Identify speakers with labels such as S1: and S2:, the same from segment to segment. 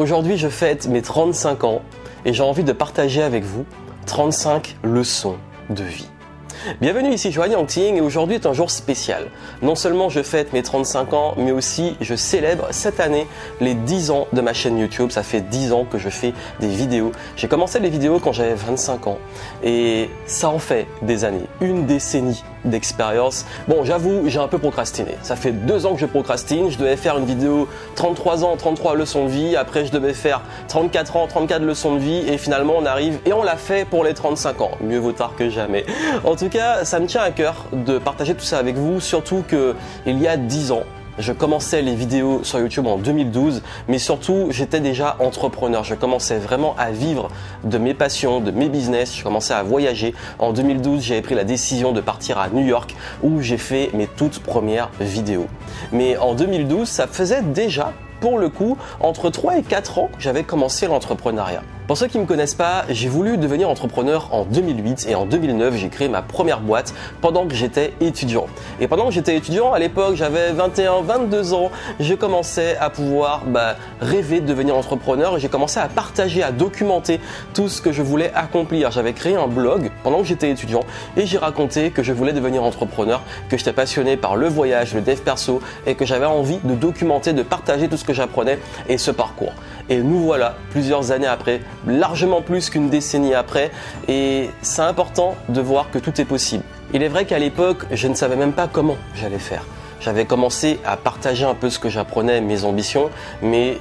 S1: Aujourd'hui, je fête mes 35 ans et j'ai envie de partager avec vous 35 leçons de vie. Bienvenue ici Joanne Yangting et aujourd'hui est un jour spécial. Non seulement je fête mes 35 ans, mais aussi je célèbre cette année les 10 ans de ma chaîne YouTube. Ça fait 10 ans que je fais des vidéos. J'ai commencé les vidéos quand j'avais 25 ans et ça en fait des années, une décennie d'expérience. Bon, j'avoue, j'ai un peu procrastiné. Ça fait deux ans que je procrastine. Je devais faire une vidéo 33 ans, 33 leçons de vie. Après, je devais faire 34 ans, 34 leçons de vie. Et finalement, on arrive et on l'a fait pour les 35 ans. Mieux vaut tard que jamais. En tout cas, ça me tient à cœur de partager tout ça avec vous. Surtout que il y a 10 ans, je commençais les vidéos sur YouTube en 2012, mais surtout j'étais déjà entrepreneur. Je commençais vraiment à vivre de mes passions, de mes business. Je commençais à voyager. En 2012, j'avais pris la décision de partir à New York où j'ai fait mes toutes premières vidéos. Mais en 2012, ça faisait déjà, pour le coup, entre 3 et 4 ans que j'avais commencé l'entrepreneuriat. Pour ceux qui ne me connaissent pas, j'ai voulu devenir entrepreneur en 2008 et en 2009, j'ai créé ma première boîte pendant que j'étais étudiant. Et pendant que j'étais étudiant, à l'époque, j'avais 21, 22 ans, j'ai commencé à pouvoir bah, rêver de devenir entrepreneur et j'ai commencé à partager, à documenter tout ce que je voulais accomplir. J'avais créé un blog pendant que j'étais étudiant et j'ai raconté que je voulais devenir entrepreneur, que j'étais passionné par le voyage, le dev perso et que j'avais envie de documenter, de partager tout ce que j'apprenais et ce parcours. Et nous voilà, plusieurs années après, largement plus qu'une décennie après, et c'est important de voir que tout est possible. Il est vrai qu'à l'époque, je ne savais même pas comment j'allais faire. J'avais commencé à partager un peu ce que j'apprenais, mes ambitions, mais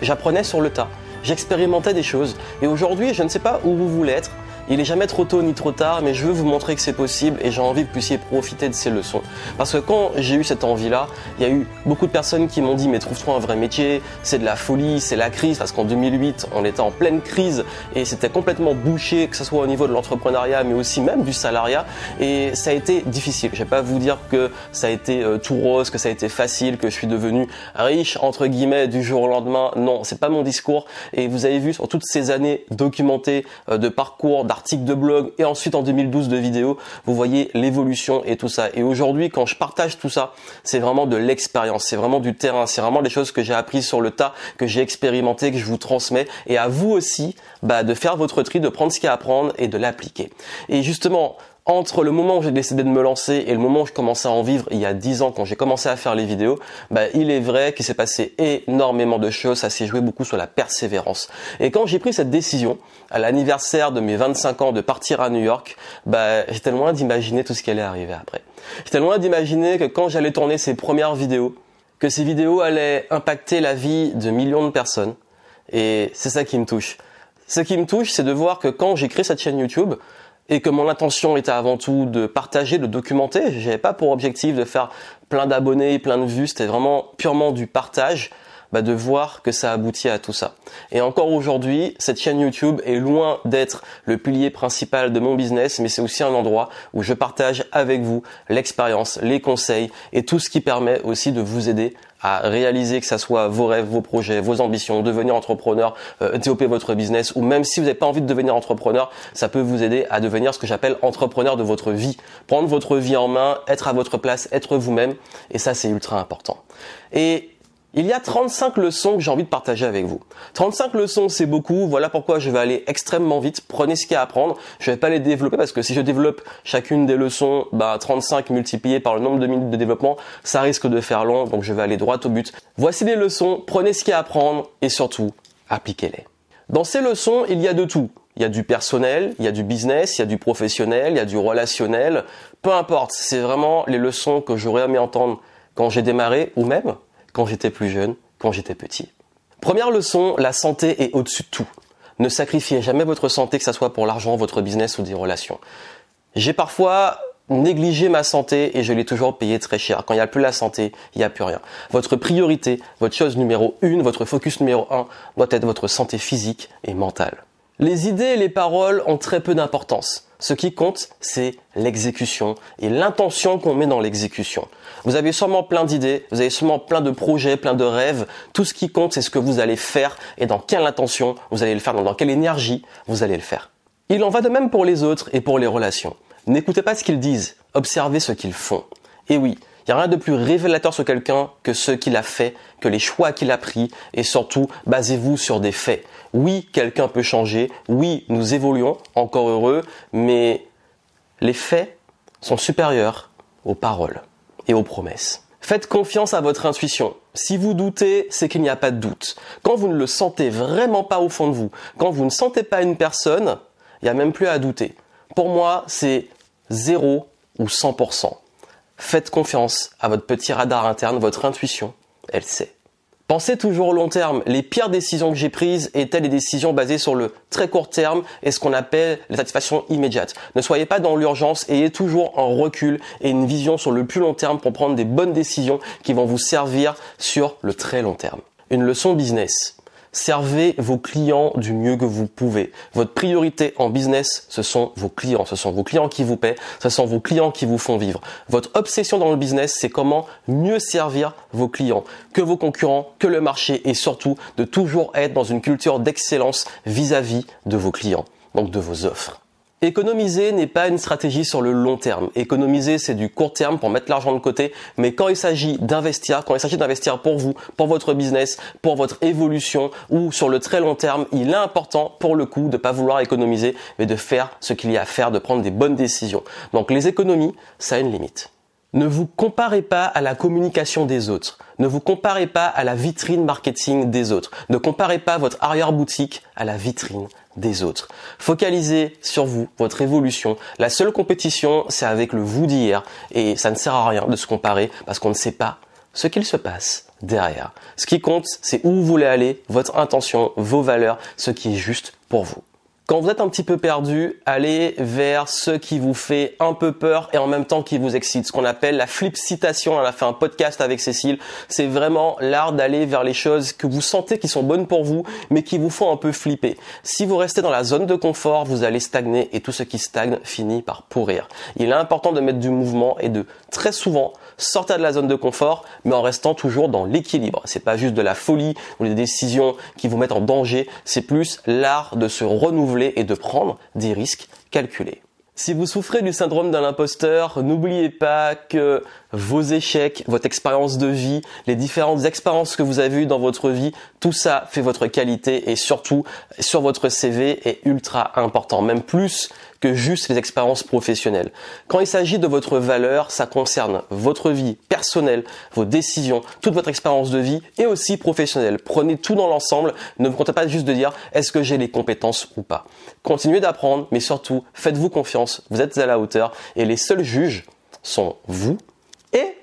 S1: j'apprenais sur le tas. J'expérimentais des choses, et aujourd'hui, je ne sais pas où vous voulez être, il est jamais trop tôt ni trop tard, mais je veux vous montrer que c'est possible et j'ai envie que vous puissiez profiter de ces leçons. Parce que quand j'ai eu cette envie-là, il y a eu beaucoup de personnes qui m'ont dit mais trouve-toi un vrai métier, c'est de la folie, c'est la crise, parce qu'en 2008, on était en pleine crise et c'était complètement bouché, que ce soit au niveau de l'entrepreneuriat, mais aussi même du salariat. Et ça a été difficile. Je vais pas vous dire que ça a été euh, tout rose, que ça a été facile, que je suis devenu riche entre guillemets du jour au lendemain. Non, c'est pas mon discours. Et vous avez vu sur toutes ces années documentées euh, de parcours, articles de blog et ensuite en 2012 de vidéos, vous voyez l'évolution et tout ça. Et aujourd'hui, quand je partage tout ça, c'est vraiment de l'expérience, c'est vraiment du terrain, c'est vraiment des choses que j'ai apprises sur le tas, que j'ai expérimenté, que je vous transmets. Et à vous aussi, bah, de faire votre tri, de prendre ce qu'il y a à apprendre et de l'appliquer. Et justement, entre le moment où j'ai décidé de me lancer et le moment où je commençais à en vivre il y a 10 ans quand j'ai commencé à faire les vidéos, bah, il est vrai qu'il s'est passé énormément de choses, ça s'est joué beaucoup sur la persévérance. Et quand j'ai pris cette décision, à l'anniversaire de mes 25 ans de partir à New York, bah, j'étais loin d'imaginer tout ce qui allait arriver après. J'étais loin d'imaginer que quand j'allais tourner ces premières vidéos, que ces vidéos allaient impacter la vie de millions de personnes. Et c'est ça qui me touche. Ce qui me touche, c'est de voir que quand j'ai créé cette chaîne YouTube, et que mon intention était avant tout de partager, de documenter. J'avais pas pour objectif de faire plein d'abonnés, plein de vues. C'était vraiment purement du partage. Bah de voir que ça aboutit à tout ça. Et encore aujourd'hui, cette chaîne YouTube est loin d'être le pilier principal de mon business, mais c'est aussi un endroit où je partage avec vous l'expérience, les conseils et tout ce qui permet aussi de vous aider à réaliser que ça soit vos rêves, vos projets, vos ambitions, devenir entrepreneur, euh, développer votre business, ou même si vous n'avez pas envie de devenir entrepreneur, ça peut vous aider à devenir ce que j'appelle entrepreneur de votre vie. Prendre votre vie en main, être à votre place, être vous-même, et ça c'est ultra important. Et il y a 35 leçons que j'ai envie de partager avec vous. 35 leçons, c'est beaucoup. Voilà pourquoi je vais aller extrêmement vite. Prenez ce qu'il y a à apprendre. Je vais pas les développer parce que si je développe chacune des leçons, bah, 35 multiplié par le nombre de minutes de développement, ça risque de faire long. Donc je vais aller droit au but. Voici les leçons. Prenez ce qu'il y a à apprendre et surtout, appliquez-les. Dans ces leçons, il y a de tout. Il y a du personnel, il y a du business, il y a du professionnel, il y a du relationnel. Peu importe. C'est vraiment les leçons que j'aurais aimé entendre quand j'ai démarré ou même quand j'étais plus jeune, quand j'étais petit. Première leçon, la santé est au-dessus de tout. Ne sacrifiez jamais votre santé, que ce soit pour l'argent, votre business ou des relations. J'ai parfois négligé ma santé et je l'ai toujours payé très cher. Quand il n'y a plus la santé, il n'y a plus rien. Votre priorité, votre chose numéro une, votre focus numéro un doit être votre santé physique et mentale. Les idées et les paroles ont très peu d'importance. Ce qui compte, c'est l'exécution et l'intention qu'on met dans l'exécution. Vous avez sûrement plein d'idées, vous avez sûrement plein de projets, plein de rêves. Tout ce qui compte, c'est ce que vous allez faire et dans quelle intention vous allez le faire, dans quelle énergie vous allez le faire. Il en va de même pour les autres et pour les relations. N'écoutez pas ce qu'ils disent, observez ce qu'ils font. Et oui, Il n'y a rien de plus révélateur sur quelqu'un que ce qu'il a fait, que les choix qu'il a pris et surtout basez-vous sur des faits. Oui, quelqu'un peut changer, oui, nous évoluons, encore heureux, mais les faits sont supérieurs aux paroles et aux promesses. Faites confiance à votre intuition. Si vous doutez, c'est qu'il n'y a pas de doute. Quand vous ne le sentez vraiment pas au fond de vous, quand vous ne sentez pas une personne, il n'y a même plus à douter. Pour moi, c'est 0 ou 100%. Faites confiance à votre petit radar interne, votre intuition, elle sait. Pensez toujours au long terme. Les pires décisions que j'ai prises étaient les décisions basées sur le très court terme et ce qu'on appelle la satisfaction immédiate. Ne soyez pas dans l'urgence, ayez toujours un recul et une vision sur le plus long terme pour prendre des bonnes décisions qui vont vous servir sur le très long terme. Une leçon business. Servez vos clients du mieux que vous pouvez. Votre priorité en business, ce sont vos clients. Ce sont vos clients qui vous paient. Ce sont vos clients qui vous font vivre. Votre obsession dans le business, c'est comment mieux servir vos clients que vos concurrents, que le marché et surtout de toujours être dans une culture d'excellence vis-à-vis de vos clients, donc de vos offres. Économiser n'est pas une stratégie sur le long terme. Économiser, c'est du court terme pour mettre l'argent de côté. Mais quand il s'agit d'investir, quand il s'agit d'investir pour vous, pour votre business, pour votre évolution ou sur le très long terme, il est important pour le coup de pas vouloir économiser, mais de faire ce qu'il y a à faire, de prendre des bonnes décisions. Donc les économies, ça a une limite. Ne vous comparez pas à la communication des autres. Ne vous comparez pas à la vitrine marketing des autres. Ne comparez pas votre arrière-boutique à la vitrine des autres. Focalisez sur vous, votre évolution. La seule compétition, c'est avec le vous d'hier et ça ne sert à rien de se comparer parce qu'on ne sait pas ce qu'il se passe derrière. Ce qui compte, c'est où vous voulez aller, votre intention, vos valeurs, ce qui est juste pour vous. Quand vous êtes un petit peu perdu, allez vers ce qui vous fait un peu peur et en même temps qui vous excite. Ce qu'on appelle la flip citation. On a fait un podcast avec Cécile. C'est vraiment l'art d'aller vers les choses que vous sentez qui sont bonnes pour vous, mais qui vous font un peu flipper. Si vous restez dans la zone de confort, vous allez stagner et tout ce qui stagne finit par pourrir. Il est important de mettre du mouvement et de très souvent sortir de la zone de confort, mais en restant toujours dans l'équilibre. C'est pas juste de la folie ou des décisions qui vous mettent en danger. C'est plus l'art de se renouveler et de prendre des risques calculés. Si vous souffrez du syndrome de l'imposteur, n'oubliez pas que vos échecs, votre expérience de vie, les différentes expériences que vous avez eues dans votre vie, tout ça fait votre qualité et surtout sur votre CV est ultra important, même plus que juste les expériences professionnelles. Quand il s'agit de votre valeur, ça concerne votre vie personnelle, vos décisions, toute votre expérience de vie et aussi professionnelle. Prenez tout dans l'ensemble, ne vous comptez pas juste de dire est-ce que j'ai les compétences ou pas. Continuez d'apprendre, mais surtout faites-vous confiance, vous êtes à la hauteur et les seuls juges sont vous et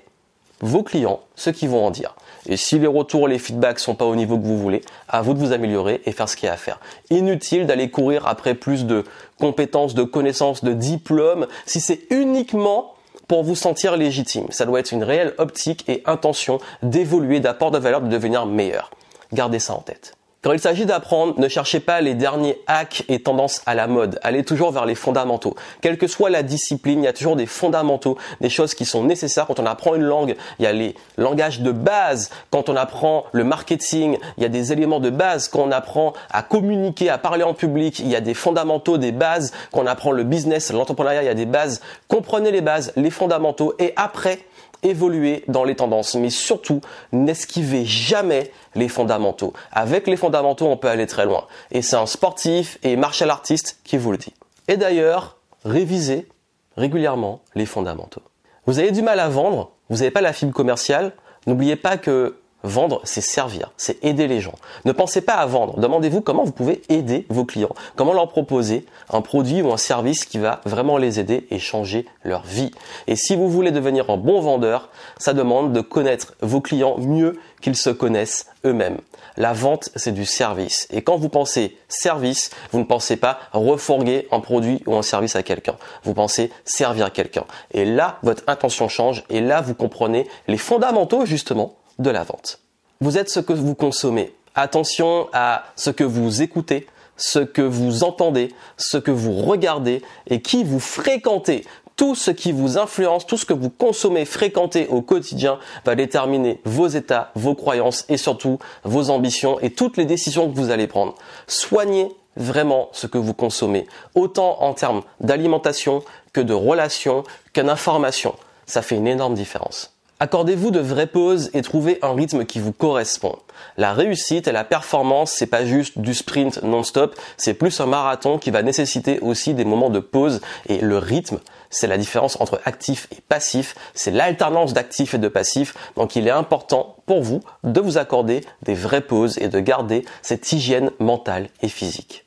S1: vos clients, ceux qui vont en dire. Et si les retours, les feedbacks sont pas au niveau que vous voulez, à vous de vous améliorer et faire ce qu'il y a à faire. Inutile d'aller courir après plus de compétences, de connaissances, de diplômes, si c'est uniquement pour vous sentir légitime. Ça doit être une réelle optique et intention d'évoluer, d'apport de valeur, de devenir meilleur. Gardez ça en tête. Quand il s'agit d'apprendre, ne cherchez pas les derniers hacks et tendances à la mode. Allez toujours vers les fondamentaux. Quelle que soit la discipline, il y a toujours des fondamentaux, des choses qui sont nécessaires. Quand on apprend une langue, il y a les langages de base. Quand on apprend le marketing, il y a des éléments de base. Quand on apprend à communiquer, à parler en public, il y a des fondamentaux, des bases. Quand on apprend le business, l'entrepreneuriat, il y a des bases. Comprenez les bases, les fondamentaux et après, évoluer dans les tendances, mais surtout n'esquivez jamais les fondamentaux. Avec les on peut aller très loin. Et c'est un sportif et martial artiste qui vous le dit. Et d'ailleurs, révisez régulièrement les fondamentaux. Vous avez du mal à vendre, vous n'avez pas la fibre commerciale, n'oubliez pas que Vendre, c'est servir, c'est aider les gens. Ne pensez pas à vendre. Demandez-vous comment vous pouvez aider vos clients, comment leur proposer un produit ou un service qui va vraiment les aider et changer leur vie. Et si vous voulez devenir un bon vendeur, ça demande de connaître vos clients mieux qu'ils se connaissent eux-mêmes. La vente, c'est du service. Et quand vous pensez service, vous ne pensez pas refourguer un produit ou un service à quelqu'un. Vous pensez servir quelqu'un. Et là, votre intention change et là, vous comprenez les fondamentaux justement de la vente. Vous êtes ce que vous consommez. Attention à ce que vous écoutez, ce que vous entendez, ce que vous regardez et qui vous fréquentez. Tout ce qui vous influence, tout ce que vous consommez, fréquentez au quotidien va déterminer vos états, vos croyances et surtout vos ambitions et toutes les décisions que vous allez prendre. Soignez vraiment ce que vous consommez, autant en termes d'alimentation que de relations, que d'information. Ça fait une énorme différence. Accordez-vous de vraies pauses et trouvez un rythme qui vous correspond. La réussite et la performance, c'est pas juste du sprint non-stop, c'est plus un marathon qui va nécessiter aussi des moments de pause et le rythme, c'est la différence entre actif et passif, c'est l'alternance d'actif et de passif. Donc il est important pour vous de vous accorder des vraies pauses et de garder cette hygiène mentale et physique.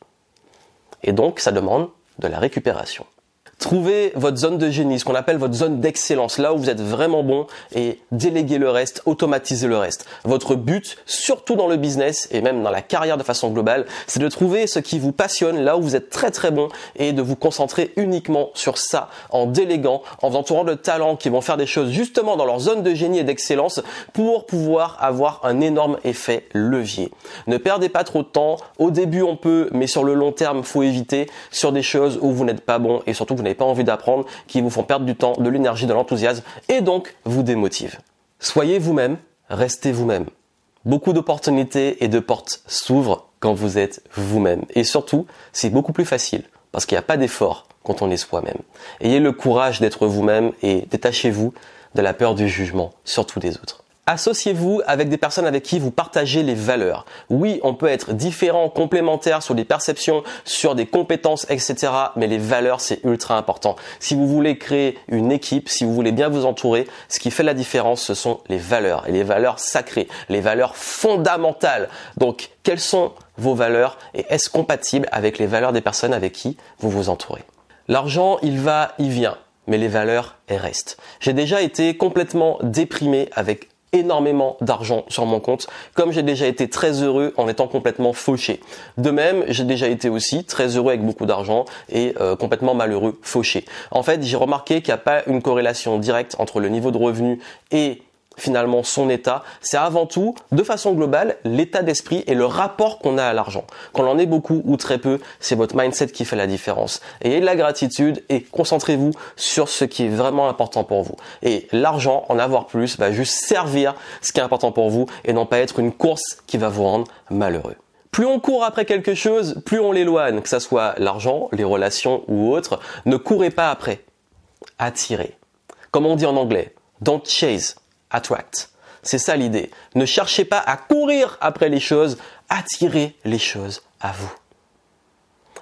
S1: Et donc ça demande de la récupération. Trouvez votre zone de génie, ce qu'on appelle votre zone d'excellence, là où vous êtes vraiment bon et déléguez le reste, automatisez le reste. Votre but, surtout dans le business et même dans la carrière de façon globale, c'est de trouver ce qui vous passionne, là où vous êtes très très bon et de vous concentrer uniquement sur ça en déléguant, en vous entourant de talents qui vont faire des choses justement dans leur zone de génie et d'excellence pour pouvoir avoir un énorme effet levier. Ne perdez pas trop de temps. Au début, on peut, mais sur le long terme, faut éviter sur des choses où vous n'êtes pas bon et surtout vous n'avez pas envie d'apprendre, qui vous font perdre du temps, de l'énergie, de l'enthousiasme et donc vous démotivent. Soyez vous-même, restez vous-même. Beaucoup d'opportunités et de portes s'ouvrent quand vous êtes vous-même. Et surtout, c'est beaucoup plus facile parce qu'il n'y a pas d'effort quand on est soi-même. Ayez le courage d'être vous-même et détachez-vous de la peur du jugement, surtout des autres. Associez-vous avec des personnes avec qui vous partagez les valeurs. Oui, on peut être différent, complémentaire sur des perceptions, sur des compétences, etc. Mais les valeurs, c'est ultra important. Si vous voulez créer une équipe, si vous voulez bien vous entourer, ce qui fait la différence, ce sont les valeurs. Et les valeurs sacrées, les valeurs fondamentales. Donc, quelles sont vos valeurs et est-ce compatible avec les valeurs des personnes avec qui vous vous entourez? L'argent, il va, il vient mais les valeurs, elles restent. J'ai déjà été complètement déprimé avec énormément d'argent sur mon compte, comme j'ai déjà été très heureux en étant complètement fauché. De même, j'ai déjà été aussi très heureux avec beaucoup d'argent et euh, complètement malheureux fauché. En fait, j'ai remarqué qu'il n'y a pas une corrélation directe entre le niveau de revenu et finalement son état, c'est avant tout, de façon globale, l'état d'esprit et le rapport qu'on a à l'argent. Qu'on en ait beaucoup ou très peu, c'est votre mindset qui fait la différence. Ayez de la gratitude et concentrez-vous sur ce qui est vraiment important pour vous. Et l'argent, en avoir plus, va juste servir ce qui est important pour vous et non pas être une course qui va vous rendre malheureux. Plus on court après quelque chose, plus on l'éloigne, que ce soit l'argent, les relations ou autre. Ne courez pas après. Attirez. Comme on dit en anglais, don't chase, attract. C'est ça l'idée. Ne cherchez pas à courir après les choses, attirez les choses à vous.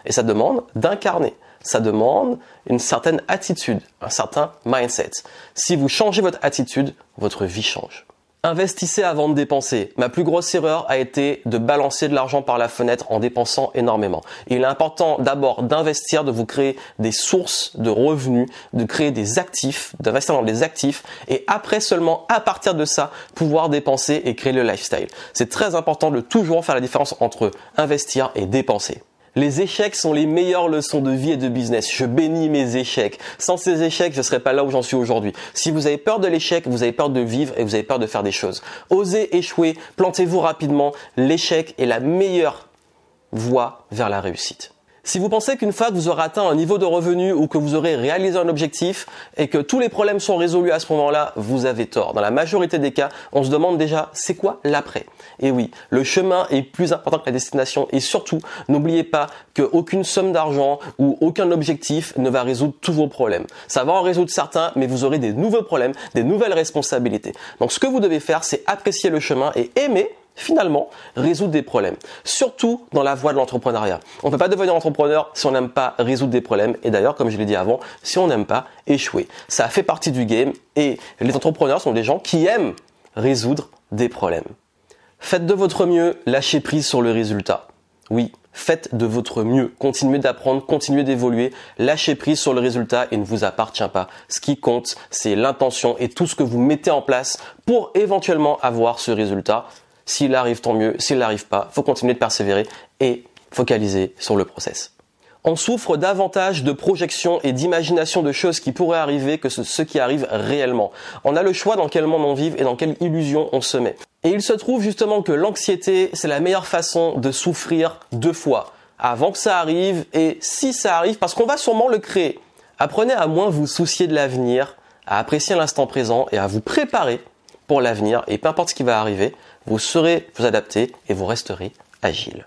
S1: Et ça demande d'incarner. Ça demande une certaine attitude, un certain mindset. Si vous changez votre attitude, votre vie change. Investissez avant de dépenser. Ma plus grosse erreur a été de balancer de l'argent par la fenêtre en dépensant énormément. Il est important d'abord d'investir, de vous créer des sources de revenus, de créer des actifs, d'investir dans des actifs et après seulement à partir de ça pouvoir dépenser et créer le lifestyle. C'est très important de toujours faire la différence entre investir et dépenser. Les échecs sont les meilleures leçons de vie et de business. Je bénis mes échecs. Sans ces échecs, je ne serais pas là où j'en suis aujourd'hui. Si vous avez peur de l'échec, vous avez peur de vivre et vous avez peur de faire des choses. Osez échouer, plantez-vous rapidement. L'échec est la meilleure voie vers la réussite. Si vous pensez qu'une fois que vous aurez atteint un niveau de revenu ou que vous aurez réalisé un objectif et que tous les problèmes sont résolus à ce moment-là, vous avez tort. Dans la majorité des cas, on se demande déjà c'est quoi l'après? Et oui, le chemin est plus important que la destination et surtout, n'oubliez pas qu'aucune somme d'argent ou aucun objectif ne va résoudre tous vos problèmes. Ça va en résoudre certains, mais vous aurez des nouveaux problèmes, des nouvelles responsabilités. Donc ce que vous devez faire, c'est apprécier le chemin et aimer finalement résoudre des problèmes. Surtout dans la voie de l'entrepreneuriat. On ne peut pas devenir entrepreneur si on n'aime pas résoudre des problèmes. Et d'ailleurs, comme je l'ai dit avant, si on n'aime pas échouer. Ça fait partie du game et les entrepreneurs sont des gens qui aiment résoudre des problèmes. Faites de votre mieux, lâchez prise sur le résultat. Oui, faites de votre mieux. Continuez d'apprendre, continuez d'évoluer, lâchez prise sur le résultat et ne vous appartient pas. Ce qui compte, c'est l'intention et tout ce que vous mettez en place pour éventuellement avoir ce résultat. S'il arrive, tant mieux. S'il n'arrive pas, faut continuer de persévérer et focaliser sur le process. On souffre davantage de projections et d'imagination de choses qui pourraient arriver que ce qui arrive réellement. On a le choix dans quel monde on vit et dans quelle illusion on se met. Et il se trouve justement que l'anxiété, c'est la meilleure façon de souffrir deux fois. Avant que ça arrive et si ça arrive, parce qu'on va sûrement le créer. Apprenez à moins vous soucier de l'avenir, à apprécier l'instant présent et à vous préparer pour l'avenir. Et peu importe ce qui va arriver, vous saurez vous adapter et vous resterez agile.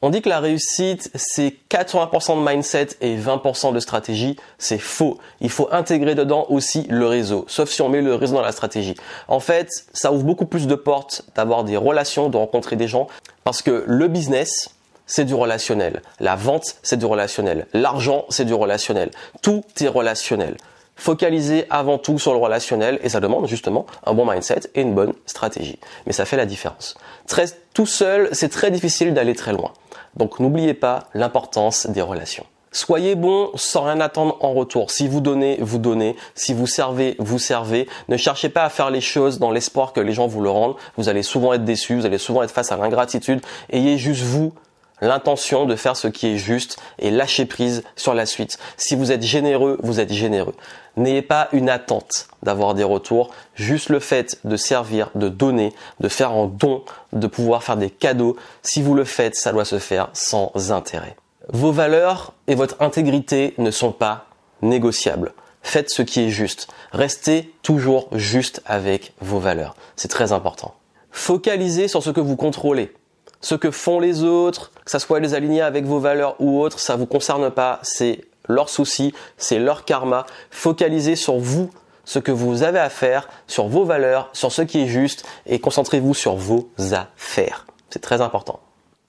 S1: On dit que la réussite, c'est 80% de mindset et 20% de stratégie. C'est faux. Il faut intégrer dedans aussi le réseau, sauf si on met le réseau dans la stratégie. En fait, ça ouvre beaucoup plus de portes d'avoir des relations, de rencontrer des gens, parce que le business, c'est du relationnel. La vente, c'est du relationnel. L'argent, c'est du relationnel. Tout est relationnel. Focaliser avant tout sur le relationnel et ça demande justement un bon mindset et une bonne stratégie. Mais ça fait la différence. Très, tout seul, c'est très difficile d'aller très loin. Donc n'oubliez pas l'importance des relations. Soyez bon sans rien attendre en retour. Si vous donnez, vous donnez. Si vous servez, vous servez. Ne cherchez pas à faire les choses dans l'espoir que les gens vous le rendent. Vous allez souvent être déçus, vous allez souvent être face à l'ingratitude. Ayez juste vous l'intention de faire ce qui est juste et lâcher prise sur la suite. Si vous êtes généreux, vous êtes généreux. N'ayez pas une attente d'avoir des retours, juste le fait de servir, de donner, de faire en don, de pouvoir faire des cadeaux. Si vous le faites, ça doit se faire sans intérêt. Vos valeurs et votre intégrité ne sont pas négociables. Faites ce qui est juste. Restez toujours juste avec vos valeurs. C'est très important. Focalisez sur ce que vous contrôlez. Ce que font les autres, que ça soit les alignés avec vos valeurs ou autres, ça vous concerne pas. C'est leur souci, c'est leur karma. Focalisez sur vous, ce que vous avez à faire, sur vos valeurs, sur ce qui est juste et concentrez-vous sur vos affaires. C'est très important.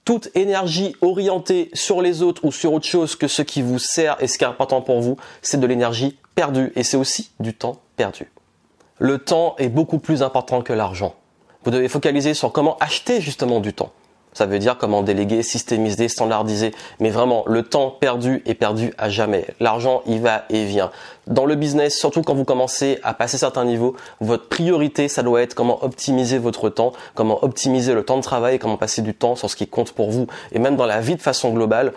S1: Toute énergie orientée sur les autres ou sur autre chose que ce qui vous sert et ce qui est important pour vous, c'est de l'énergie perdue et c'est aussi du temps perdu. Le temps est beaucoup plus important que l'argent. Vous devez focaliser sur comment acheter justement du temps. Ça veut dire comment déléguer, systémiser, standardiser. Mais vraiment, le temps perdu est perdu à jamais. L'argent, il va et vient. Dans le business, surtout quand vous commencez à passer certains niveaux, votre priorité, ça doit être comment optimiser votre temps, comment optimiser le temps de travail, comment passer du temps sur ce qui compte pour vous. Et même dans la vie de façon globale,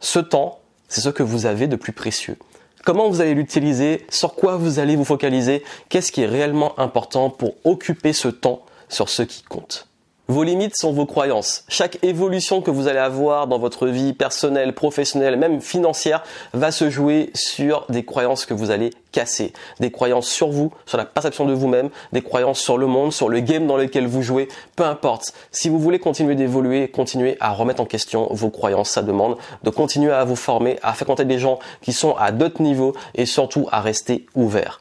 S1: ce temps, c'est ce que vous avez de plus précieux. Comment vous allez l'utiliser, sur quoi vous allez vous focaliser, qu'est-ce qui est réellement important pour occuper ce temps sur ce qui compte? Vos limites sont vos croyances. Chaque évolution que vous allez avoir dans votre vie personnelle, professionnelle, même financière, va se jouer sur des croyances que vous allez casser. Des croyances sur vous, sur la perception de vous-même, des croyances sur le monde, sur le game dans lequel vous jouez. Peu importe. Si vous voulez continuer d'évoluer, continuer à remettre en question vos croyances, ça demande de continuer à vous former, à compter des gens qui sont à d'autres niveaux et surtout à rester ouvert.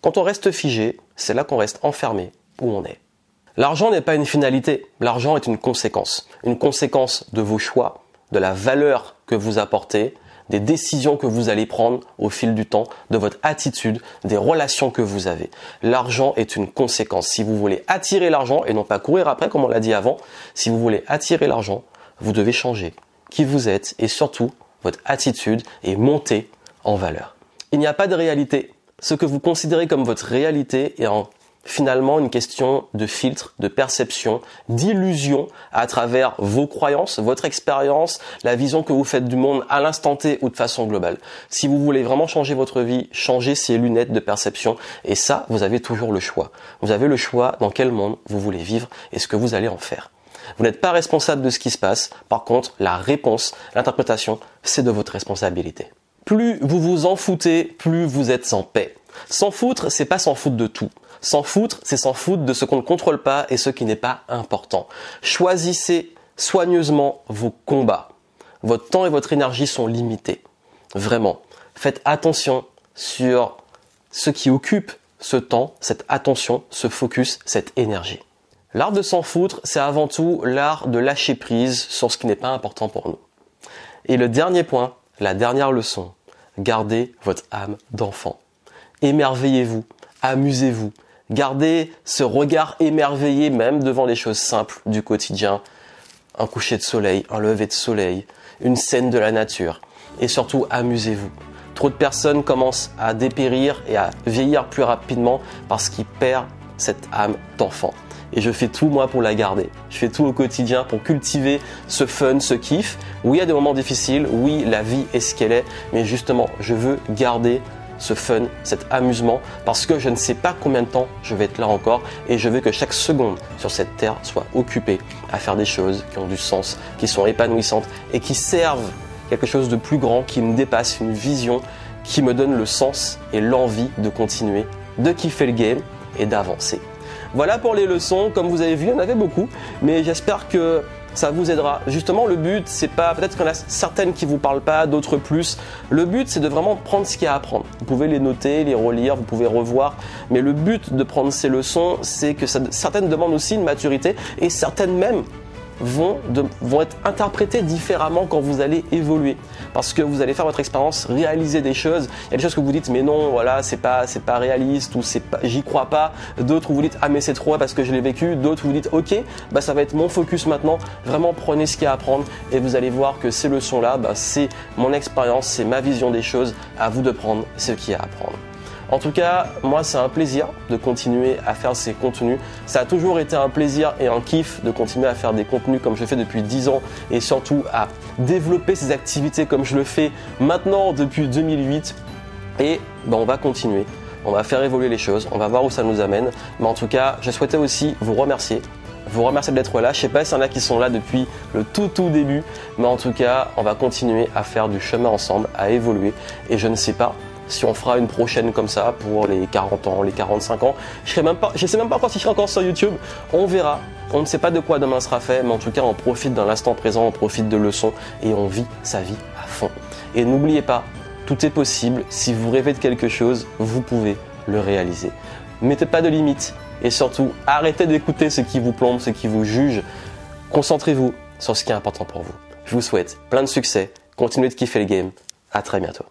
S1: Quand on reste figé, c'est là qu'on reste enfermé où on est. L'argent n'est pas une finalité, l'argent est une conséquence. Une conséquence de vos choix, de la valeur que vous apportez, des décisions que vous allez prendre au fil du temps, de votre attitude, des relations que vous avez. L'argent est une conséquence. Si vous voulez attirer l'argent et non pas courir après, comme on l'a dit avant, si vous voulez attirer l'argent, vous devez changer qui vous êtes et surtout votre attitude et monter en valeur. Il n'y a pas de réalité. Ce que vous considérez comme votre réalité est en finalement une question de filtre, de perception, d'illusion à travers vos croyances, votre expérience, la vision que vous faites du monde à l'instant T ou de façon globale. Si vous voulez vraiment changer votre vie, changez ces lunettes de perception et ça, vous avez toujours le choix. Vous avez le choix dans quel monde vous voulez vivre et ce que vous allez en faire. Vous n'êtes pas responsable de ce qui se passe. Par contre, la réponse, l'interprétation, c'est de votre responsabilité. Plus vous vous en foutez, plus vous êtes en paix. S'en foutre, c'est pas s'en foutre de tout. S'en foutre, c'est s'en foutre de ce qu'on ne contrôle pas et ce qui n'est pas important. Choisissez soigneusement vos combats. Votre temps et votre énergie sont limités. Vraiment. Faites attention sur ce qui occupe ce temps, cette attention, ce focus, cette énergie. L'art de s'en foutre, c'est avant tout l'art de lâcher prise sur ce qui n'est pas important pour nous. Et le dernier point, la dernière leçon, gardez votre âme d'enfant. Émerveillez-vous, amusez-vous, Gardez ce regard émerveillé même devant les choses simples du quotidien. Un coucher de soleil, un lever de soleil, une scène de la nature. Et surtout, amusez-vous. Trop de personnes commencent à dépérir et à vieillir plus rapidement parce qu'ils perdent cette âme d'enfant. Et je fais tout moi pour la garder. Je fais tout au quotidien pour cultiver ce fun, ce kiff. Oui, il y a des moments difficiles. Oui, la vie est ce qu'elle est. Mais justement, je veux garder ce fun, cet amusement, parce que je ne sais pas combien de temps je vais être là encore et je veux que chaque seconde sur cette terre soit occupée à faire des choses qui ont du sens, qui sont épanouissantes et qui servent quelque chose de plus grand, qui me dépasse, une vision qui me donne le sens et l'envie de continuer, de kiffer le game et d'avancer. Voilà pour les leçons, comme vous avez vu, il y en avait beaucoup, mais j'espère que ça vous aidera. Justement, le but, c'est pas, peut-être qu'il y en a certaines qui vous parlent pas, d'autres plus. Le but, c'est de vraiment prendre ce qu'il y a à apprendre. Vous pouvez les noter, les relire, vous pouvez revoir. Mais le but de prendre ces leçons, c'est que certaines demandent aussi une maturité et certaines même vont, vont être interprétés différemment quand vous allez évoluer. Parce que vous allez faire votre expérience, réaliser des choses. Il y a des choses que vous dites, mais non, voilà, c'est pas, c'est pas réaliste ou c'est pas, j'y crois pas. D'autres vous dites, ah mais c'est trop parce que je l'ai vécu. D'autres vous dites, ok, bah ça va être mon focus maintenant. Vraiment prenez ce qu'il y a à apprendre et vous allez voir que ces leçons-là, bah, c'est mon expérience, c'est ma vision des choses. À vous de prendre ce qu'il y a à apprendre. En tout cas, moi, c'est un plaisir de continuer à faire ces contenus. Ça a toujours été un plaisir et un kiff de continuer à faire des contenus comme je fais depuis 10 ans et surtout à développer ces activités comme je le fais maintenant depuis 2008. Et ben, on va continuer. On va faire évoluer les choses. On va voir où ça nous amène. Mais en tout cas, je souhaitais aussi vous remercier vous remercier d'être là. Je sais pas s'il y en a qui sont là depuis le tout tout début, mais en tout cas, on va continuer à faire du chemin ensemble, à évoluer. Et je ne sais pas si on fera une prochaine comme ça pour les 40 ans, les 45 ans. Je ne sais même pas encore si je serai encore sur YouTube. On verra. On ne sait pas de quoi demain sera fait, mais en tout cas, on profite d'un instant présent, on profite de leçons et on vit sa vie à fond. Et n'oubliez pas, tout est possible. Si vous rêvez de quelque chose, vous pouvez le réaliser. Mettez pas de limites et surtout, arrêtez d'écouter ce qui vous plombe, ce qui vous juge. Concentrez-vous sur ce qui est important pour vous. Je vous souhaite plein de succès. Continuez de kiffer le game. À très bientôt.